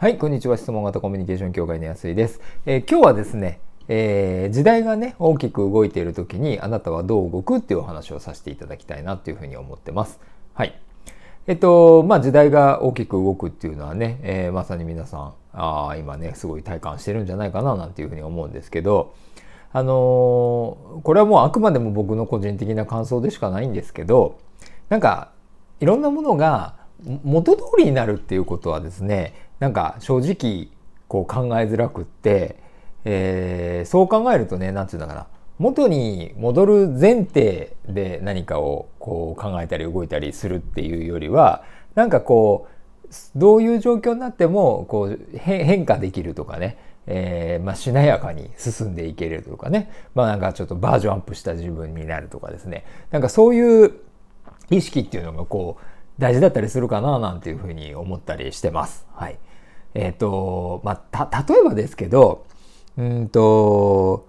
はい、こんにちは。質問型コミュニケーション協会の安井です。えー、今日はですね、えー、時代がね、大きく動いている時にあなたはどう動くっていうお話をさせていただきたいなっていうふうに思ってます。はい。えっと、まあ時代が大きく動くっていうのはね、えー、まさに皆さん、あ今ね、すごい体感してるんじゃないかななんていうふうに思うんですけど、あのー、これはもうあくまでも僕の個人的な感想でしかないんですけど、なんか、いろんなものが元通りになるっていうことはですね、なんか正直こう考えづらくって、えー、そう考えるとね何て言うんだかな。元に戻る前提で何かをこう考えたり動いたりするっていうよりはなんかこうどういう状況になってもこう変化できるとかね、えー、まあ、しなやかに進んでいけるとかね。まあなんかちょっとバージョンアップした自分になるとかですね。なんかそういう意識っていうのがこう大事だったりするかななんていうふうに思ったりしてます。はい。えっ、ー、と、まあ、例えばですけど、うんと、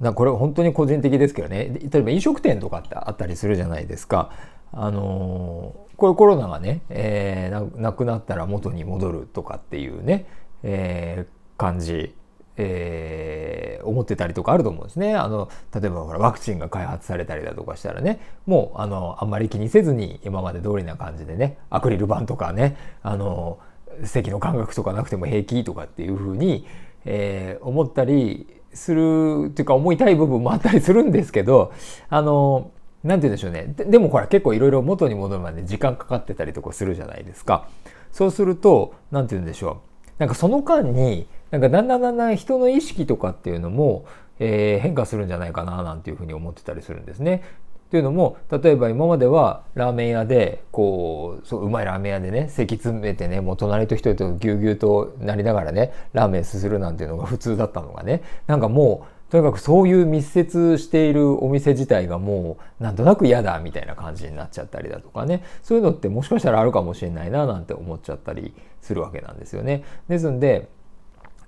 なこれ本当に個人的ですけどね、例えば飲食店とかってあったりするじゃないですか。あのこれコロナがね、えー、なくなったら元に戻るとかっていうね、えー、感じ、えー、思ってたりとかあると思うんですね。あの例えばほらワクチンが開発されたりだとかしたらねもうあのあんまり気にせずに今まで通りな感じでねアクリル板とかねあの席の感覚とかなくても平気とかっていうふうに、えー、思ったりするっていうか思いたい部分もあったりするんですけどあのなんて言うんでしょうねでもほら結構いろいろ元に戻るまで時間かかってたりとかするじゃないですか。そうするとなんて言うんでしょうなんかその間になんかだんだんだんだん人の意識とかっていうのも、えー、変化するんじゃないかななんていうふうに思ってたりするんですね。というのも例えば今まではラーメン屋でこうそううまいラーメン屋でね席詰めてねもう隣と人とぎゅうぎゅうとなりながらねラーメンすするなんていうのが普通だったのがねなんかもうとにかくそういう密接しているお店自体がもうなんとなく嫌だみたいな感じになっちゃったりだとかねそういうのってもしかしたらあるかもしれないななんて思っちゃったりするわけなんですよね。ですんで、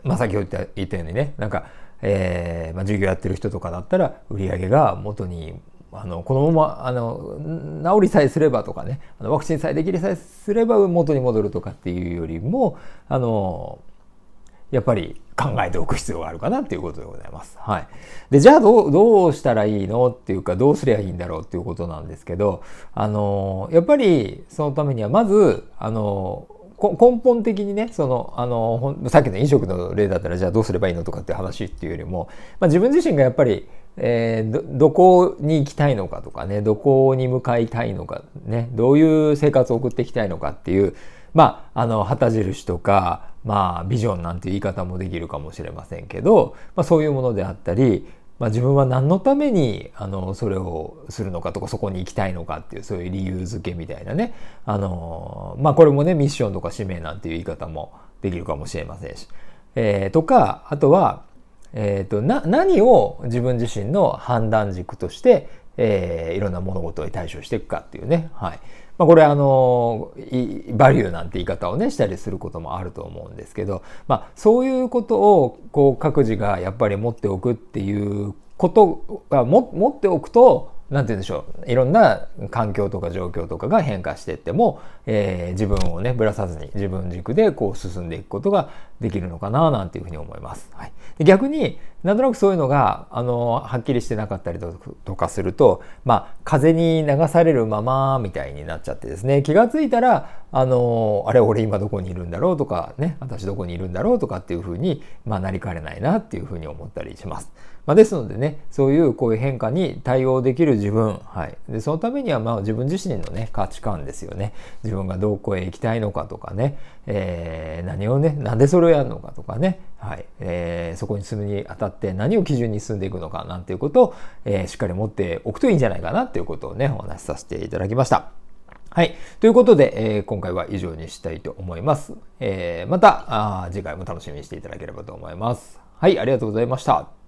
まあ、先ほど言ったようにねなんかえーまあ、授業やってる人とかだったら売り上げが元にあのこのままあの治りさえすればとかねあのワクチンさえできるさえすれば元に戻るとかっていうよりもあのやっぱり考えておく必要があるかなっていうことでございます。はい。で、じゃあどう、どうしたらいいのっていうか、どうすりゃいいんだろうっていうことなんですけど、あの、やっぱりそのためには、まず、あの、根本的にねそのあのさっきの飲食の例だったらじゃあどうすればいいのとかって話っていうよりも、まあ、自分自身がやっぱり、えー、どどこに行きたいのかとかねどこに向かいたいのかねどういう生活を送っていきたいのかっていうまああの旗印とかまあビジョンなんて言い方もできるかもしれませんけど、まあ、そういうものであったりまあ、自分は何のためにあのそれをするのかとかそこに行きたいのかっていうそういう理由付けみたいなね。あのまあこれもねミッションとか使命なんていう言い方もできるかもしれませんし、えー、とかあとは、えーと、な何を自分自身の判断軸として、えー、いろんな物事に対処していくかっていうね、はい。まあ、これあのバリューなんて言い方をねしたりすることもあると思うんですけど、まあ、そういうことをこう各自がやっぱり持っておくっていうことがも持っておくと何て言うんでしょういろんな環境とか状況とかが変化していっても、えー、自分をねぶらさずに自分軸でこう進んでいくことができるのかななんていうふうに思います。はい、逆になんとなくそういうのがあのはっきりしてなかったりとかすると、まあ、風に流されるままみたいになっちゃってですね気が付いたらあのあれ俺今どこにいるんだろうとかね私どこにいるんだろうとかっていうふうに、まあ、なりかねないなっていうふうに思ったりします。まあ、ですのでねそういうこういう変化に対応できる自分、はい、でそのためにはまあ自分自身のね価値観ですよね自分がどこへ行きたいのかとかね、えー、何をねなんでそれをやるのかとかね、はいえー、そこに進むにあたって何を基準に進んでいくのかなんていうことを、えー、しっかり持っておくといいんじゃないかなっていうことをねお話しさせていただきました。はい。ということで、えー、今回は以上にしたいと思います。えー、またあ次回も楽しみにしていただければと思います。はい、ありがとうございました。